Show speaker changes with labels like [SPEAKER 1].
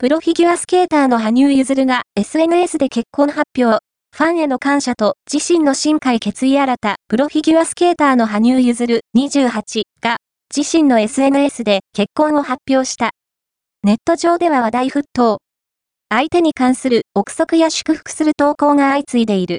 [SPEAKER 1] プロフィギュアスケーターの羽生結弦が SNS で結婚発表。ファンへの感謝と自身の深海決意新た、プロフィギュアスケーターの羽生結弦28が自身の SNS で結婚を発表した。ネット上では話題沸騰。相手に関する憶測や祝福する投稿が相次いでいる。